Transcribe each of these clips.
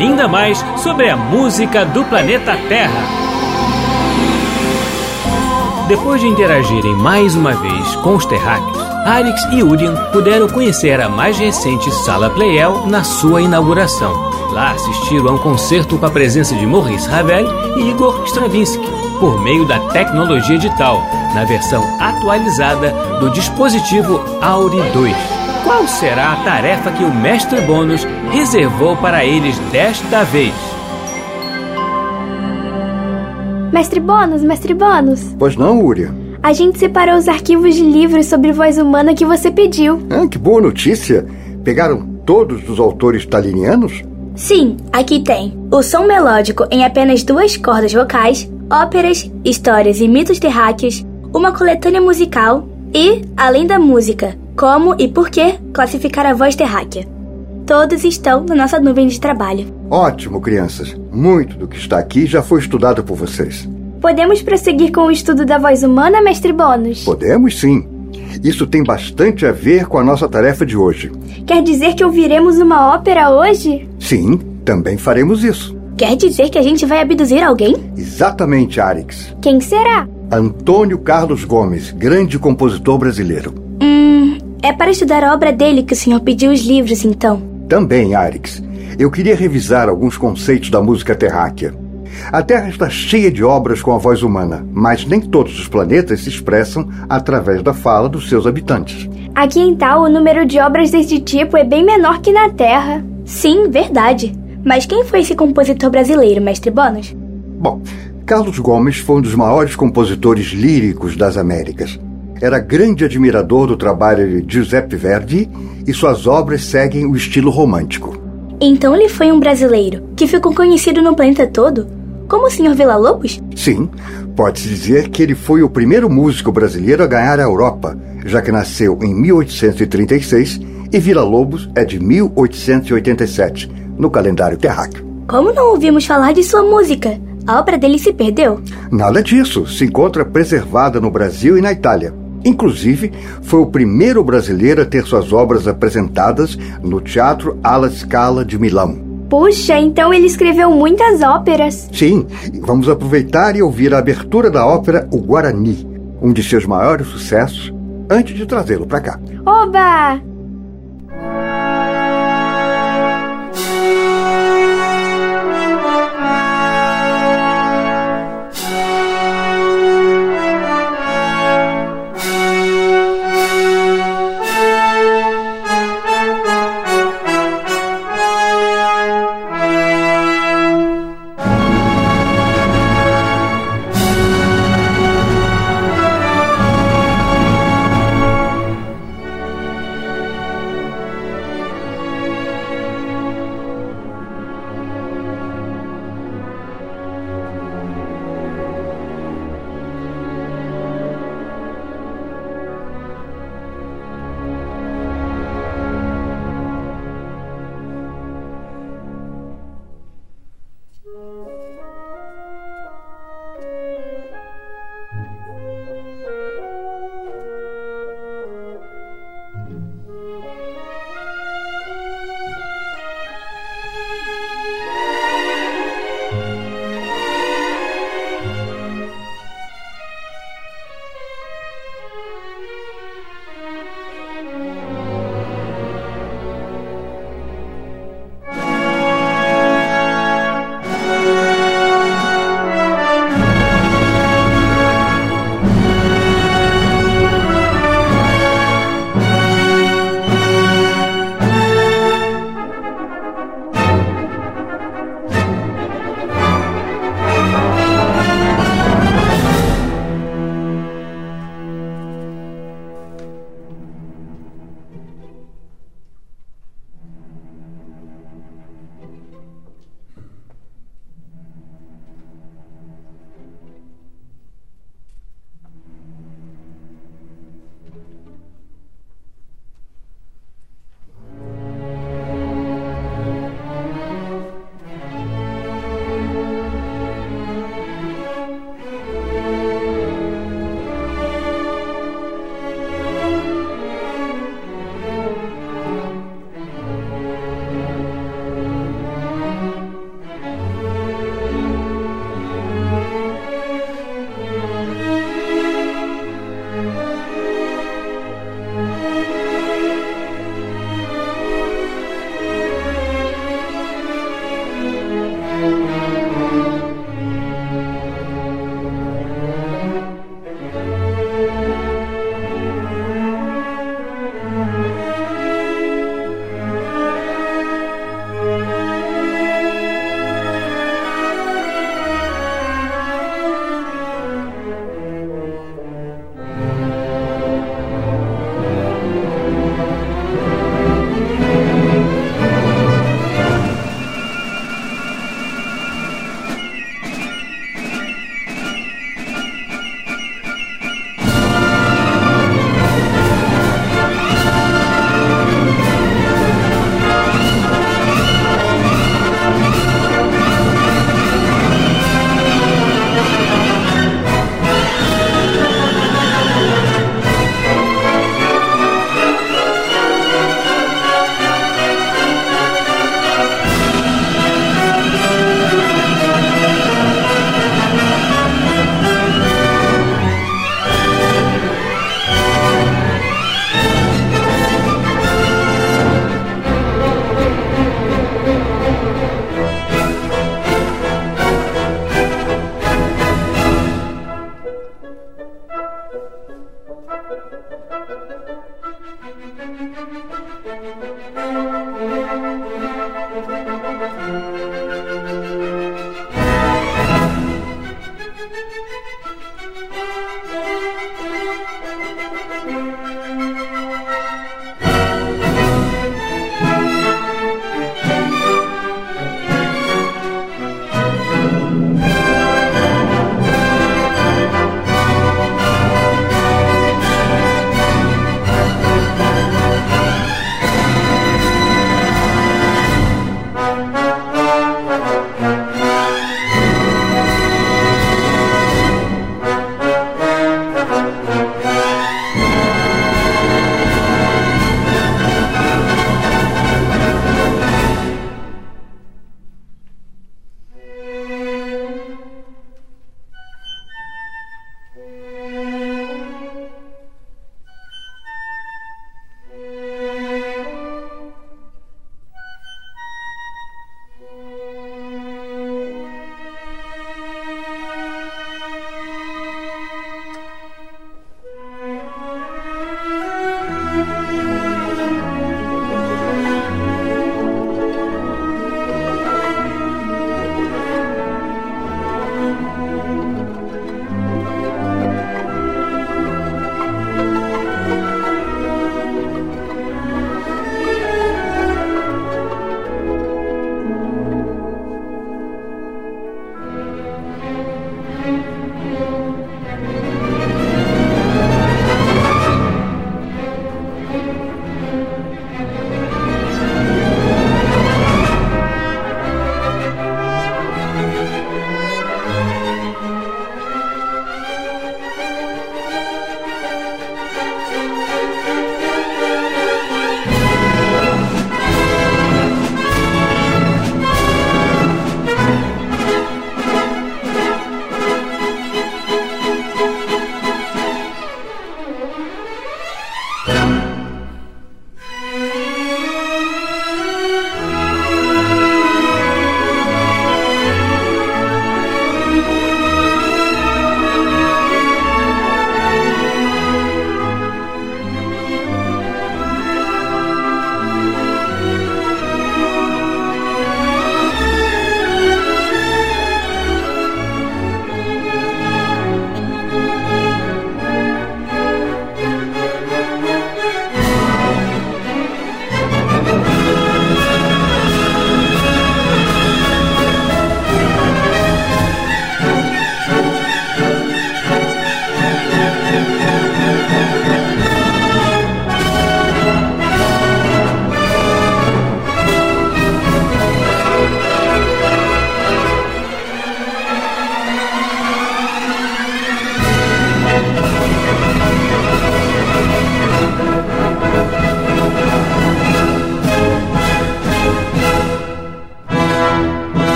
ainda mais sobre a música do planeta Terra. Depois de interagirem mais uma vez com os terráqueos, Arix e Urian puderam conhecer a mais recente Sala Playel na sua inauguração. Lá assistiram a um concerto com a presença de Maurice Ravel e Igor Stravinsky, por meio da tecnologia digital, na versão atualizada do dispositivo Auri 2. Qual será a tarefa que o Mestre Bônus reservou para eles desta vez? Mestre Bônus, Mestre Bônus. Pois não, Uria? A gente separou os arquivos de livros sobre voz humana que você pediu. Ah, que boa notícia! Pegaram todos os autores talinianos? Sim, aqui tem. O som melódico em apenas duas cordas vocais, óperas, histórias e mitos terráqueos, uma coletânea musical e, além da música, como e por que classificar a voz terráquea. Todos estão na nossa nuvem de trabalho. Ótimo, crianças. Muito do que está aqui já foi estudado por vocês. Podemos prosseguir com o estudo da voz humana, mestre Bônus? Podemos sim. Isso tem bastante a ver com a nossa tarefa de hoje. Quer dizer que ouviremos uma ópera hoje? Sim, também faremos isso. Quer dizer que a gente vai abduzir alguém? Exatamente, Arix. Quem será? Antônio Carlos Gomes, grande compositor brasileiro. É para estudar a obra dele que o senhor pediu os livros, então. Também, Arix. Eu queria revisar alguns conceitos da música terráquea. A Terra está cheia de obras com a voz humana, mas nem todos os planetas se expressam através da fala dos seus habitantes. Aqui em Tal, o número de obras desse tipo é bem menor que na Terra. Sim, verdade. Mas quem foi esse compositor brasileiro, mestre Bônus? Bom, Carlos Gomes foi um dos maiores compositores líricos das Américas. Era grande admirador do trabalho de Giuseppe Verdi e suas obras seguem o estilo romântico. Então ele foi um brasileiro que ficou conhecido no planeta todo? Como o Sr. Villa-Lobos? Sim, pode-se dizer que ele foi o primeiro músico brasileiro a ganhar a Europa, já que nasceu em 1836 e Villa-Lobos é de 1887, no calendário terráqueo. Como não ouvimos falar de sua música? A obra dele se perdeu? Nada disso, se encontra preservada no Brasil e na Itália. Inclusive, foi o primeiro brasileiro a ter suas obras apresentadas no Teatro Alla Scala de Milão. Puxa, então ele escreveu muitas óperas. Sim, vamos aproveitar e ouvir a abertura da ópera O Guarani, um de seus maiores sucessos, antes de trazê-lo para cá. Oba!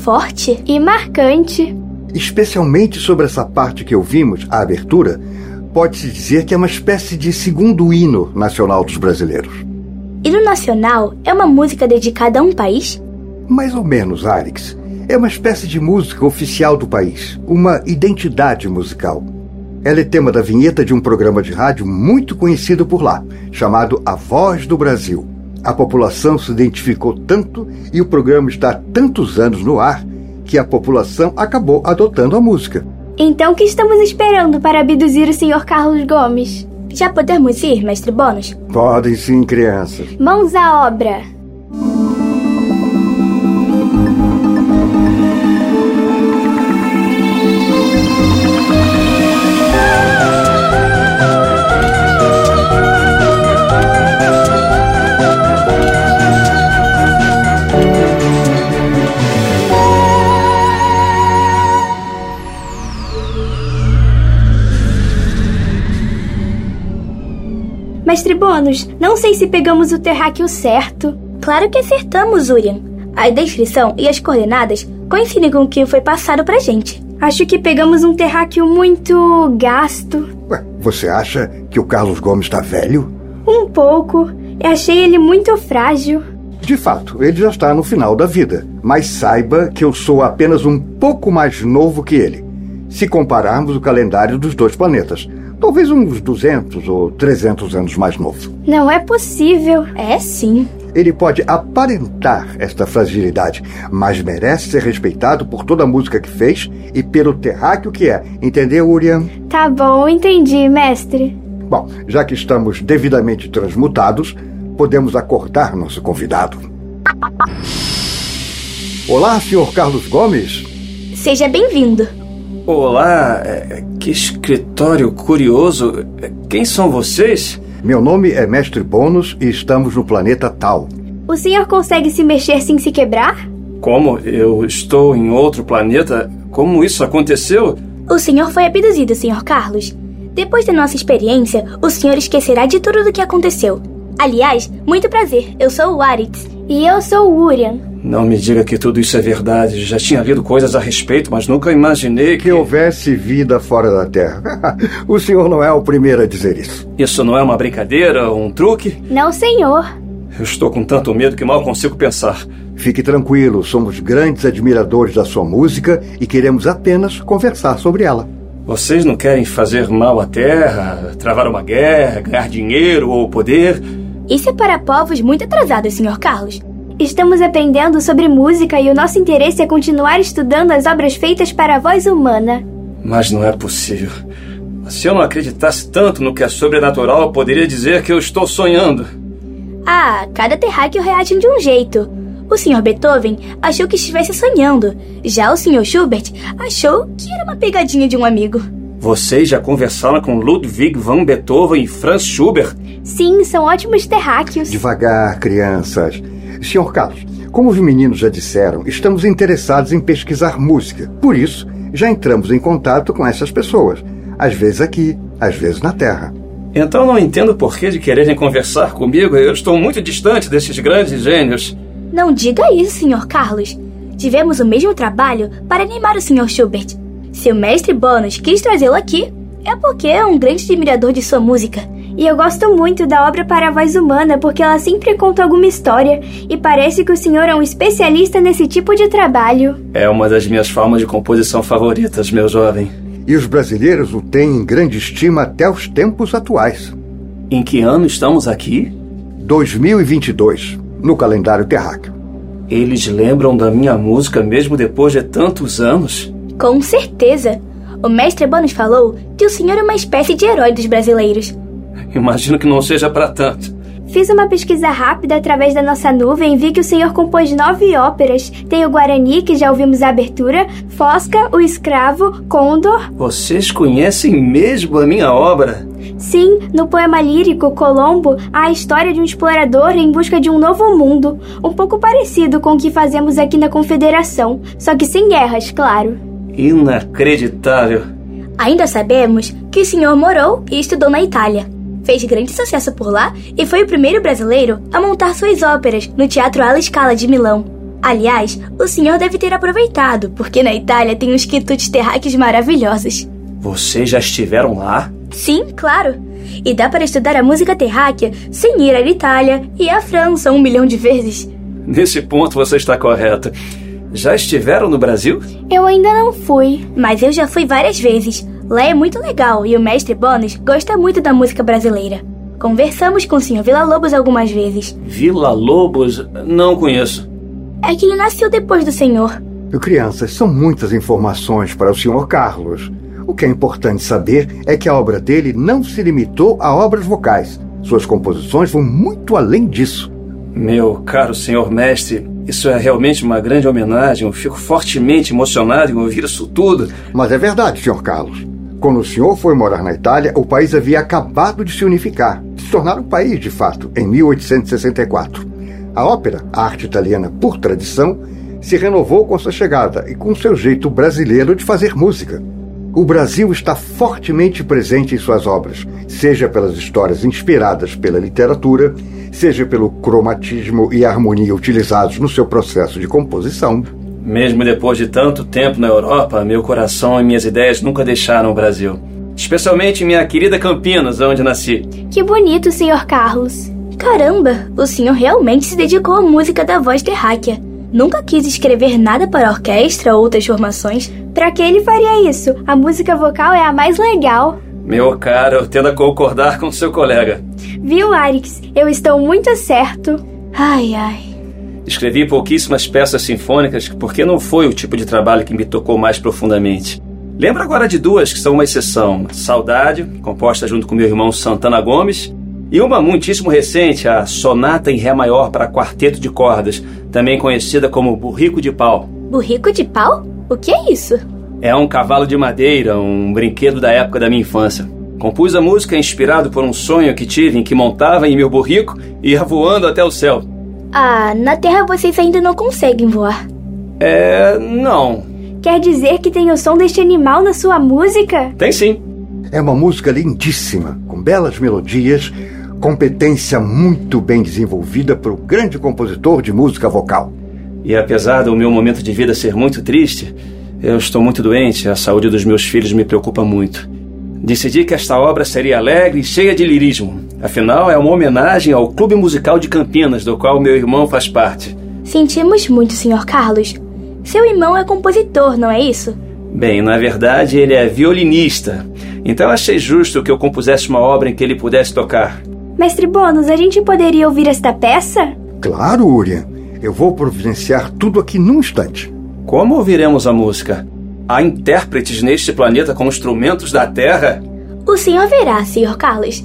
Forte e marcante. Especialmente sobre essa parte que ouvimos, a abertura, pode-se dizer que é uma espécie de segundo hino nacional dos brasileiros. Hino nacional é uma música dedicada a um país? Mais ou menos, Arix. É uma espécie de música oficial do país, uma identidade musical. Ela é tema da vinheta de um programa de rádio muito conhecido por lá, chamado A Voz do Brasil. A população se identificou tanto e o programa está há tantos anos no ar que a população acabou adotando a música. Então, o que estamos esperando para abduzir o Sr. Carlos Gomes? Já podemos ir, mestre Bônus? Podem sim, crianças. Mãos à obra! Mestre Bônus, não sei se pegamos o terráqueo certo. Claro que acertamos, Urian. A descrição e as coordenadas coincidem com o que foi passado pra gente. Acho que pegamos um terráqueo muito gasto. Ué, você acha que o Carlos Gomes está velho? Um pouco. Eu achei ele muito frágil. De fato, ele já está no final da vida. Mas saiba que eu sou apenas um pouco mais novo que ele. Se compararmos o calendário dos dois planetas. Talvez uns 200 ou 300 anos mais novo. Não é possível. É sim. Ele pode aparentar esta fragilidade, mas merece ser respeitado por toda a música que fez e pelo terráqueo que é. Entendeu, Urian? Tá bom, entendi, mestre. Bom, já que estamos devidamente transmutados, podemos acordar nosso convidado. Olá, senhor Carlos Gomes. Seja bem-vindo. Olá, é, que escritório curioso. Quem são vocês? Meu nome é Mestre Bônus e estamos no planeta Tal. O senhor consegue se mexer sem se quebrar? Como? Eu estou em outro planeta? Como isso aconteceu? O senhor foi abduzido, senhor Carlos. Depois da nossa experiência, o senhor esquecerá de tudo do que aconteceu. Aliás, muito prazer. Eu sou o Aritz. E eu sou o Urian. Não me diga que tudo isso é verdade. Já tinha lido coisas a respeito, mas nunca imaginei que... Que houvesse vida fora da Terra. o senhor não é o primeiro a dizer isso. Isso não é uma brincadeira, um truque? Não, senhor. Eu estou com tanto medo que mal consigo pensar. Fique tranquilo, somos grandes admiradores da sua música e queremos apenas conversar sobre ela. Vocês não querem fazer mal à Terra, travar uma guerra, ganhar dinheiro ou poder? Isso é para povos muito atrasados, senhor Carlos. Estamos aprendendo sobre música e o nosso interesse é continuar estudando as obras feitas para a voz humana. Mas não é possível. Se eu não acreditasse tanto no que é sobrenatural, eu poderia dizer que eu estou sonhando. Ah, cada terráqueo reage de um jeito. O Sr. Beethoven achou que estivesse sonhando. Já o Sr. Schubert achou que era uma pegadinha de um amigo. Vocês já conversaram com Ludwig van Beethoven e Franz Schubert? Sim, são ótimos terráqueos. Devagar, crianças. Senhor Carlos, como os meninos já disseram, estamos interessados em pesquisar música. Por isso, já entramos em contato com essas pessoas. Às vezes aqui, às vezes na Terra. Então não entendo o porquê de quererem conversar comigo. Eu estou muito distante desses grandes gênios. Não diga isso, Sr. Carlos. Tivemos o mesmo trabalho para animar o Sr. Schubert. Se o mestre Bônus quis trazê-lo aqui, é porque é um grande admirador de sua música. E eu gosto muito da obra para a voz humana porque ela sempre conta alguma história e parece que o senhor é um especialista nesse tipo de trabalho. É uma das minhas formas de composição favoritas, meu jovem. E os brasileiros o têm em grande estima até os tempos atuais. Em que ano estamos aqui? 2022, no calendário terráqueo. Eles lembram da minha música mesmo depois de tantos anos? Com certeza. O mestre Bônus falou que o senhor é uma espécie de herói dos brasileiros. Imagino que não seja para tanto. Fiz uma pesquisa rápida através da nossa nuvem e vi que o senhor compôs nove óperas. Tem o Guarani, que já ouvimos a abertura, Fosca, O Escravo, Condor. Vocês conhecem mesmo a minha obra? Sim, no poema lírico Colombo há a história de um explorador em busca de um novo mundo, um pouco parecido com o que fazemos aqui na Confederação, só que sem guerras, claro. Inacreditável. Ainda sabemos que o senhor morou e estudou na Itália. Fez grande sucesso por lá e foi o primeiro brasileiro a montar suas óperas no Teatro Alla Scala de Milão. Aliás, o senhor deve ter aproveitado, porque na Itália tem uns quitutes terráqueos maravilhosos. Vocês já estiveram lá? Sim, claro. E dá para estudar a música terráquea sem ir à Itália e à França um milhão de vezes. Nesse ponto você está correto. Já estiveram no Brasil? Eu ainda não fui. Mas eu já fui várias vezes. Lá é muito legal e o mestre Bônus gosta muito da música brasileira. Conversamos com o Sr. Vila Lobos algumas vezes. Vila Lobos? Não conheço. É que ele nasceu depois do senhor. Crianças, são muitas informações para o Sr. Carlos. O que é importante saber é que a obra dele não se limitou a obras vocais. Suas composições vão muito além disso. Meu caro senhor mestre, isso é realmente uma grande homenagem. Eu fico fortemente emocionado em ouvir isso tudo. Mas é verdade, Sr. Carlos. Quando o senhor foi morar na Itália, o país havia acabado de se unificar, se tornar um país de fato, em 1864. A ópera, a arte italiana por tradição, se renovou com sua chegada e com seu jeito brasileiro de fazer música. O Brasil está fortemente presente em suas obras, seja pelas histórias inspiradas pela literatura, seja pelo cromatismo e harmonia utilizados no seu processo de composição. Mesmo depois de tanto tempo na Europa, meu coração e minhas ideias nunca deixaram o Brasil. Especialmente minha querida Campinas, onde nasci. Que bonito, Sr. Carlos. Caramba, o senhor realmente se dedicou à música da voz terráquea. Nunca quis escrever nada para orquestra ou outras formações. Para que ele faria isso? A música vocal é a mais legal. Meu caro, eu tendo a concordar com seu colega. Viu, Arix? Eu estou muito certo. Ai, ai. Escrevi pouquíssimas peças sinfônicas porque não foi o tipo de trabalho que me tocou mais profundamente. Lembro agora de duas que são uma exceção: Saudade, composta junto com meu irmão Santana Gomes, e uma muitíssimo recente, a Sonata em Ré Maior para Quarteto de Cordas, também conhecida como Burrico de Pau. Burrico de pau? O que é isso? É um cavalo de madeira, um brinquedo da época da minha infância. Compus a música inspirado por um sonho que tive em que montava em meu burrico e ia voando até o céu. Ah, na Terra vocês ainda não conseguem voar. É. não. Quer dizer que tem o som deste animal na sua música? Tem sim. É uma música lindíssima, com belas melodias, competência muito bem desenvolvida por um grande compositor de música vocal. E apesar do meu momento de vida ser muito triste, eu estou muito doente, a saúde dos meus filhos me preocupa muito. Decidi que esta obra seria alegre e cheia de lirismo. Afinal, é uma homenagem ao Clube Musical de Campinas, do qual meu irmão faz parte. Sentimos muito, Sr. Carlos. Seu irmão é compositor, não é isso? Bem, na verdade, ele é violinista. Então achei justo que eu compusesse uma obra em que ele pudesse tocar. Mestre Bônus, a gente poderia ouvir esta peça? Claro, Urian. Eu vou providenciar tudo aqui num instante. Como ouviremos a música? Há intérpretes neste planeta com instrumentos da Terra? O senhor verá, Sr. Carlos.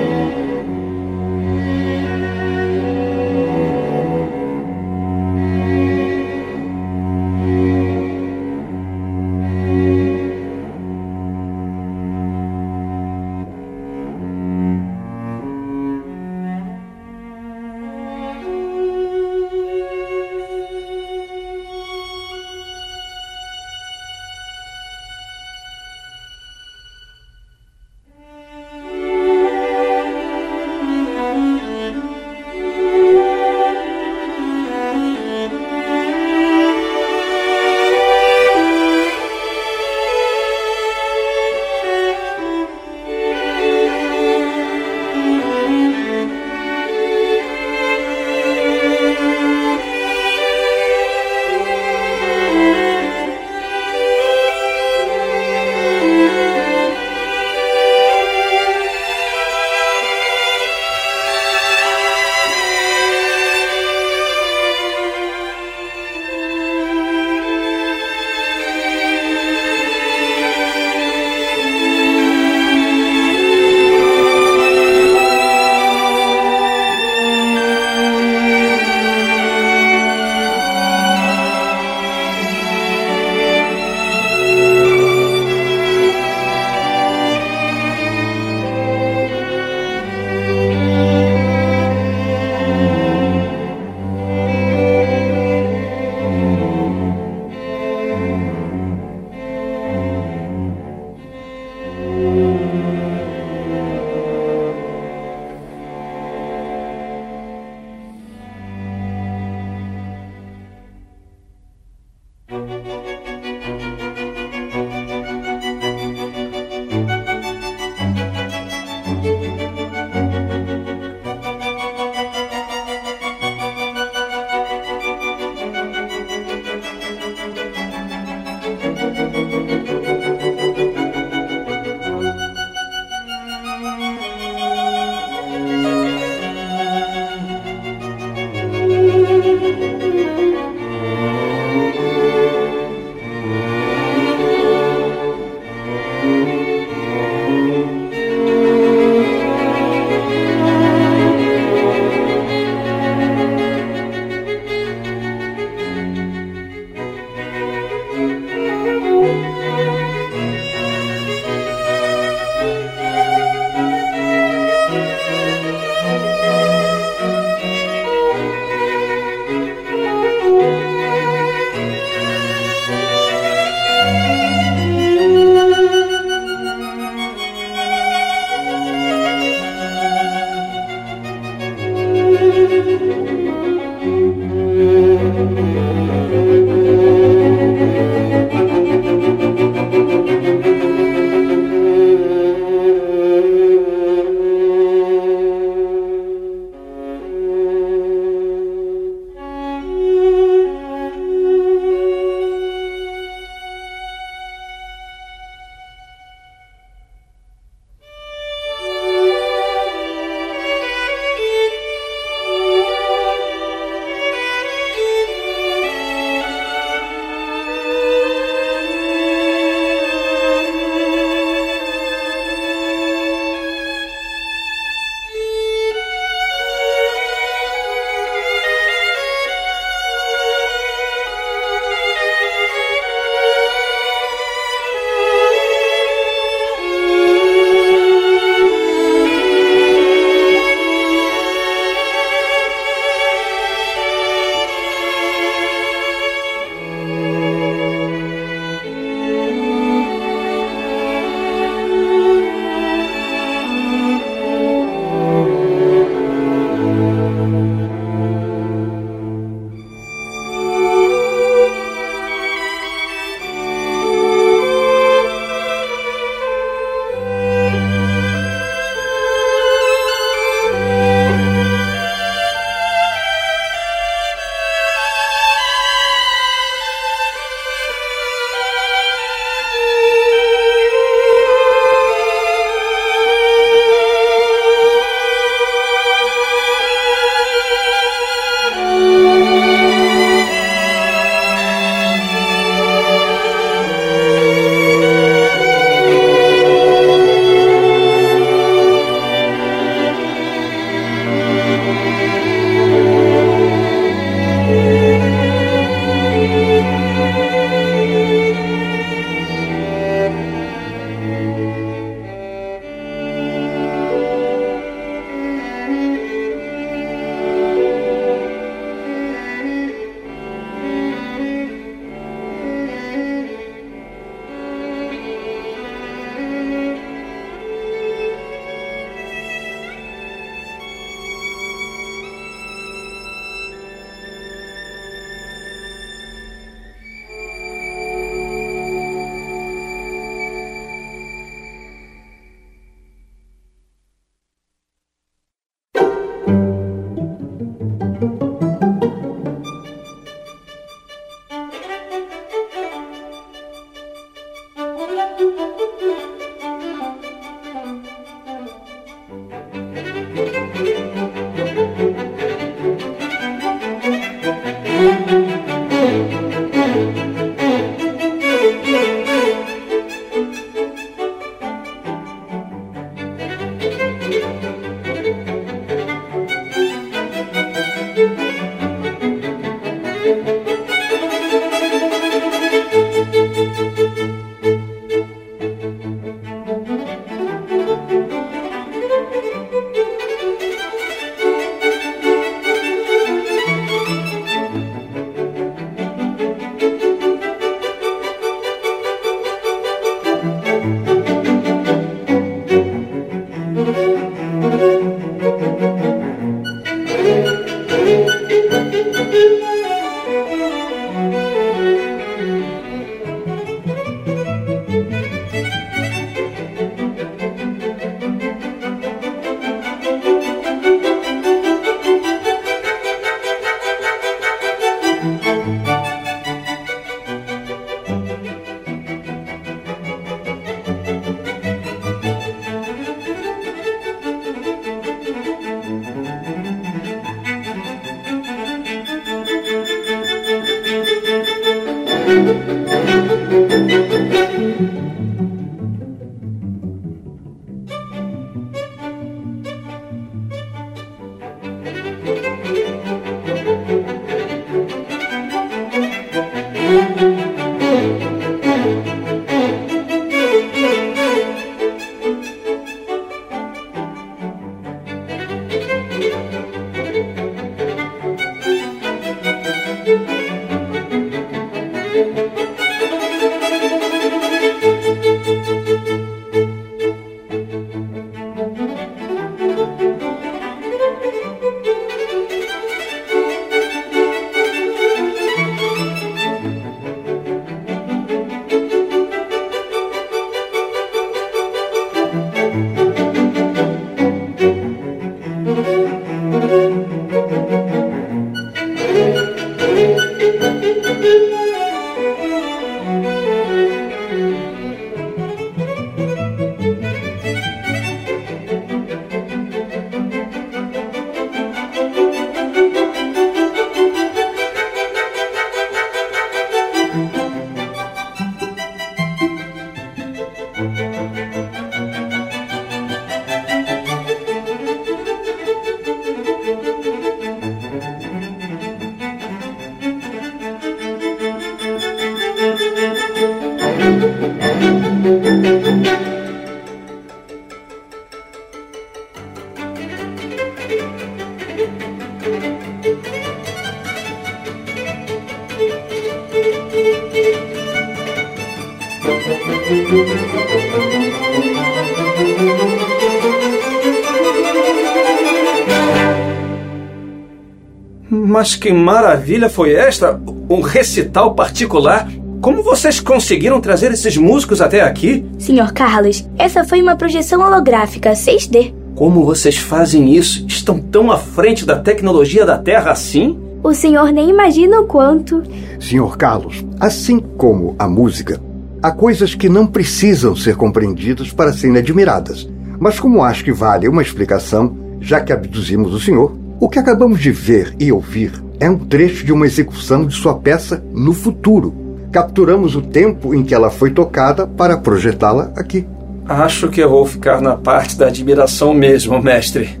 Mas que maravilha foi esta? Um recital particular? Como vocês conseguiram trazer esses músicos até aqui? Senhor Carlos, essa foi uma projeção holográfica 6D. Como vocês fazem isso? Estão tão à frente da tecnologia da Terra assim? O senhor nem imagina o quanto. Senhor Carlos, assim como a música, há coisas que não precisam ser compreendidas para serem admiradas. Mas como acho que vale uma explicação, já que abduzimos o senhor, o que acabamos de ver e ouvir é um trecho de uma execução de sua peça no futuro. Capturamos o tempo em que ela foi tocada para projetá-la aqui. Acho que eu vou ficar na parte da admiração mesmo, mestre.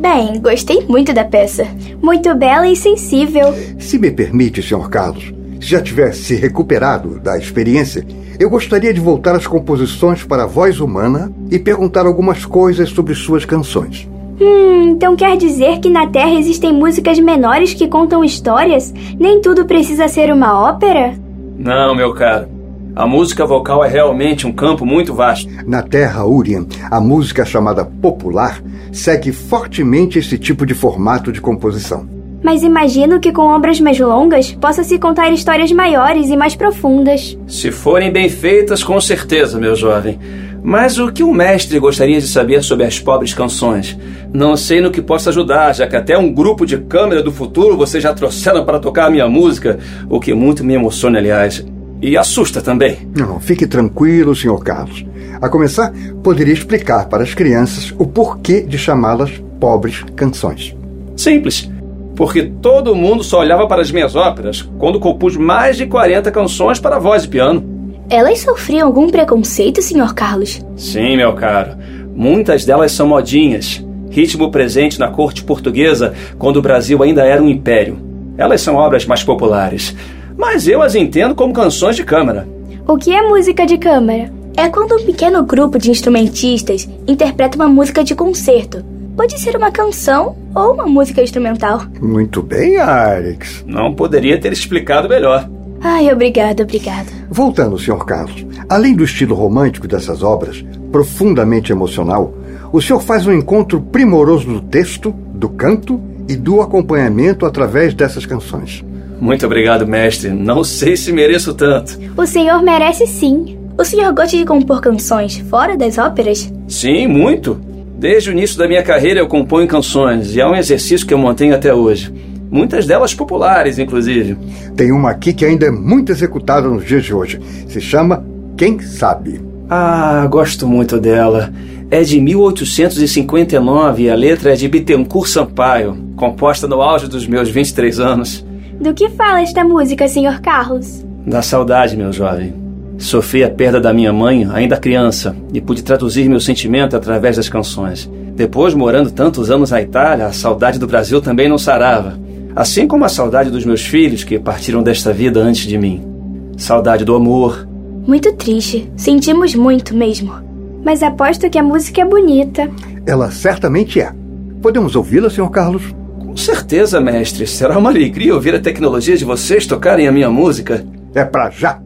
Bem, gostei muito da peça. Muito bela e sensível. Se me permite, Sr. Carlos, se já tivesse se recuperado da experiência, eu gostaria de voltar às composições para a voz humana e perguntar algumas coisas sobre suas canções. Hum, então quer dizer que na Terra existem músicas menores que contam histórias? Nem tudo precisa ser uma ópera? Não, meu caro. A música vocal é realmente um campo muito vasto. Na Terra Urien, a música chamada popular segue fortemente esse tipo de formato de composição. Mas imagino que com obras mais longas possa se contar histórias maiores e mais profundas. Se forem bem feitas, com certeza, meu jovem. Mas o que o mestre gostaria de saber sobre as pobres canções? Não sei no que posso ajudar, já que até um grupo de câmera do futuro vocês já trouxeram para tocar a minha música, o que muito me emociona, aliás. E assusta também. Não, fique tranquilo, Sr. Carlos. A começar, poderia explicar para as crianças o porquê de chamá-las pobres canções. Simples. Porque todo mundo só olhava para as minhas óperas quando compus mais de 40 canções para voz e piano. Elas sofriam algum preconceito, Sr. Carlos? Sim, meu caro. Muitas delas são modinhas. Ritmo presente na corte portuguesa quando o Brasil ainda era um império. Elas são obras mais populares mas eu as entendo como canções de câmara. O que é música de câmara? É quando um pequeno grupo de instrumentistas interpreta uma música de concerto. Pode ser uma canção ou uma música instrumental. Muito bem, Alex. Não poderia ter explicado melhor. Ai, obrigado, obrigado. Voltando, Sr. Carlos, além do estilo romântico dessas obras, profundamente emocional, o senhor faz um encontro primoroso do texto, do canto e do acompanhamento através dessas canções. Muito obrigado, mestre. Não sei se mereço tanto. O senhor merece sim. O senhor gosta de compor canções fora das óperas? Sim, muito. Desde o início da minha carreira eu componho canções e é um exercício que eu mantenho até hoje. Muitas delas populares, inclusive. Tem uma aqui que ainda é muito executada nos dias de hoje. Se chama Quem Sabe. Ah, gosto muito dela. É de 1859 e a letra é de Bittencourt Sampaio, composta no auge dos meus 23 anos. Do que fala esta música, Sr. Carlos? Da saudade, meu jovem. Sofri a perda da minha mãe, ainda criança, e pude traduzir meu sentimento através das canções. Depois, morando tantos anos na Itália, a saudade do Brasil também não sarava. Assim como a saudade dos meus filhos que partiram desta vida antes de mim. Saudade do amor. Muito triste. Sentimos muito mesmo. Mas aposto que a música é bonita. Ela certamente é. Podemos ouvi-la, Sr. Carlos? Com certeza, mestre. Será uma alegria ouvir a tecnologia de vocês tocarem a minha música. É pra já.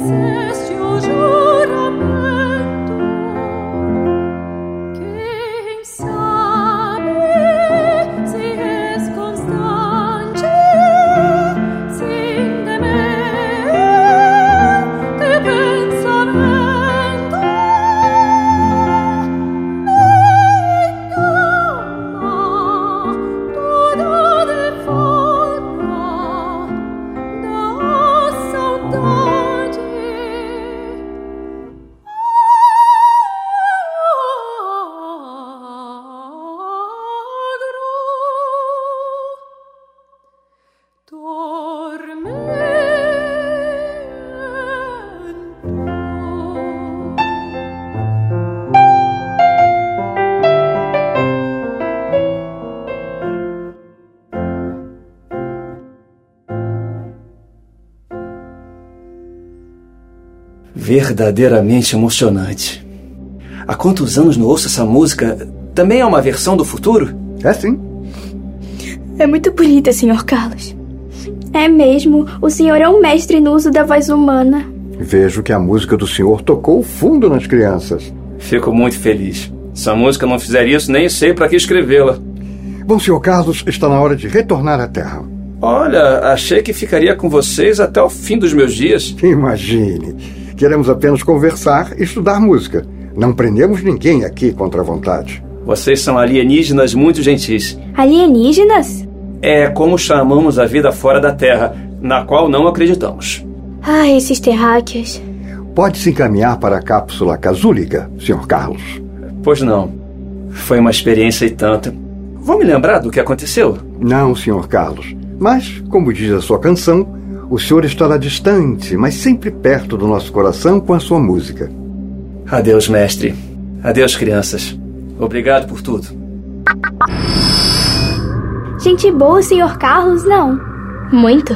listen. Verdadeiramente emocionante. Há quantos anos não ouço essa música? Também é uma versão do futuro? É sim. É muito bonita, Sr. Carlos. É mesmo. O senhor é um mestre no uso da voz humana. Vejo que a música do senhor tocou fundo nas crianças. Fico muito feliz. Se a música não fizer isso, nem sei para que escrevê-la. Bom, senhor Carlos, está na hora de retornar à Terra. Olha, achei que ficaria com vocês até o fim dos meus dias. Imagine. Queremos apenas conversar e estudar música. Não prendemos ninguém aqui contra a vontade. Vocês são alienígenas muito gentis. Alienígenas? É como chamamos a vida fora da Terra, na qual não acreditamos. Ah, esses terráqueos. Pode se encaminhar para a cápsula casúlica, Sr. Carlos. Pois não. Foi uma experiência e tanto. Vou me lembrar do que aconteceu? Não, Sr. Carlos. Mas, como diz a sua canção, o Senhor estará distante, mas sempre perto do nosso coração com a sua música. Adeus, mestre. Adeus, crianças. Obrigado por tudo. Gente boa, senhor Carlos, não. Muito.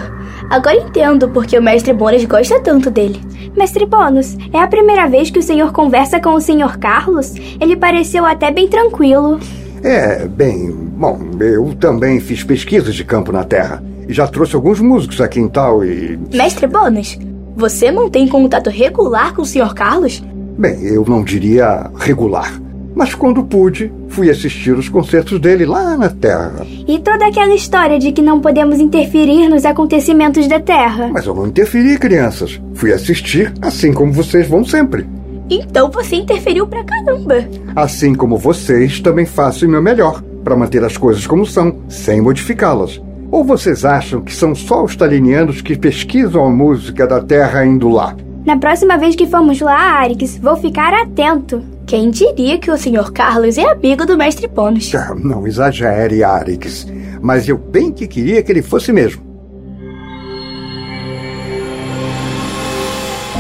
Agora entendo porque o mestre Bônus gosta tanto dele. Mestre Bônus, é a primeira vez que o senhor conversa com o senhor Carlos? Ele pareceu até bem tranquilo. É, bem, bom, eu também fiz pesquisas de campo na Terra e já trouxe alguns músicos aqui em tal e. Mestre Bônus, você mantém contato regular com o Sr. Carlos? Bem, eu não diria regular. Mas quando pude, fui assistir os concertos dele lá na Terra. E toda aquela história de que não podemos interferir nos acontecimentos da Terra. Mas eu não interferi, crianças. Fui assistir assim como vocês vão sempre. Então você interferiu pra caramba. Assim como vocês, também faço o meu melhor para manter as coisas como são, sem modificá-las. Ou vocês acham que são só os talinianos que pesquisam a música da Terra indo lá? Na próxima vez que formos lá, Arix, vou ficar atento. Quem diria que o Sr. Carlos é amigo do Mestre Pônus? Ah, não exagere, Arix. Mas eu bem que queria que ele fosse mesmo.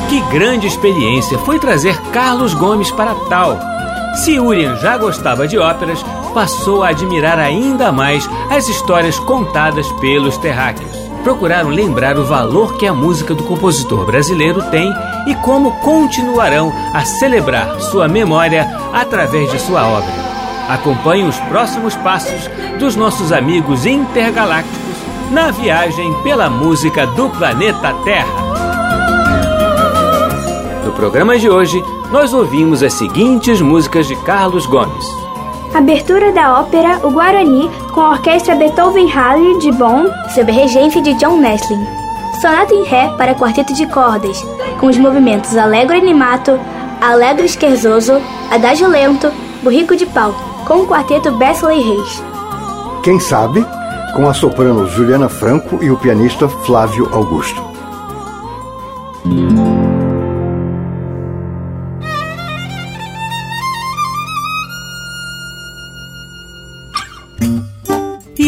Que grande experiência foi trazer Carlos Gomes para tal. Se Urien já gostava de óperas, passou a admirar ainda mais as histórias contadas pelos terráqueos. Procuraram lembrar o valor que a música do compositor brasileiro tem e como continuarão a celebrar sua memória através de sua obra. Acompanhe os próximos passos dos nossos amigos intergalácticos na viagem pela música do planeta Terra. No programa de hoje, nós ouvimos as seguintes músicas de Carlos Gomes. Abertura da ópera O Guarani com a orquestra Beethoven Halle de Bonn, sob regência de John Nestlin. Sonata em Ré para quarteto de cordas, com os movimentos Allegro Animato, Allegro Scherzoso, Adagio Lento, Burrico de Pau, com o quarteto Bessley Reis. Quem sabe, com a soprano Juliana Franco e o pianista Flávio Augusto.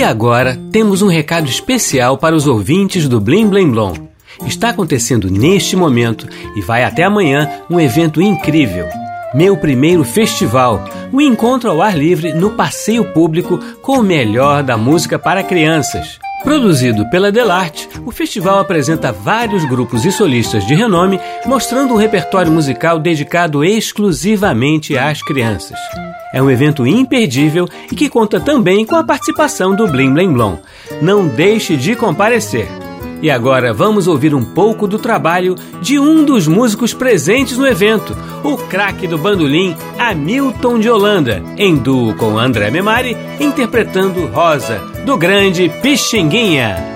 Agora temos um recado especial para os ouvintes do Blim Blim Blom. Está acontecendo neste momento e vai até amanhã um evento incrível. Meu primeiro festival, um encontro ao ar livre no passeio público com o melhor da música para crianças. Produzido pela Delarte, o festival apresenta vários grupos e solistas de renome, mostrando um repertório musical dedicado exclusivamente às crianças. É um evento imperdível e que conta também com a participação do Blim Blim Blom. Não deixe de comparecer! E agora vamos ouvir um pouco do trabalho de um dos músicos presentes no evento, o craque do bandolim Hamilton de Holanda, em duo com André Memari, interpretando Rosa, do grande Pixinguinha.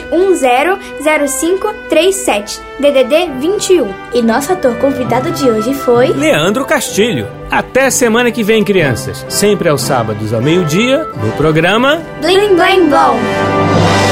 9100537, DDD 21. E nosso ator convidado de hoje foi Leandro Castilho. Até semana que vem, crianças. Sempre aos sábados ao meio-dia, no programa Blim Blim Blom.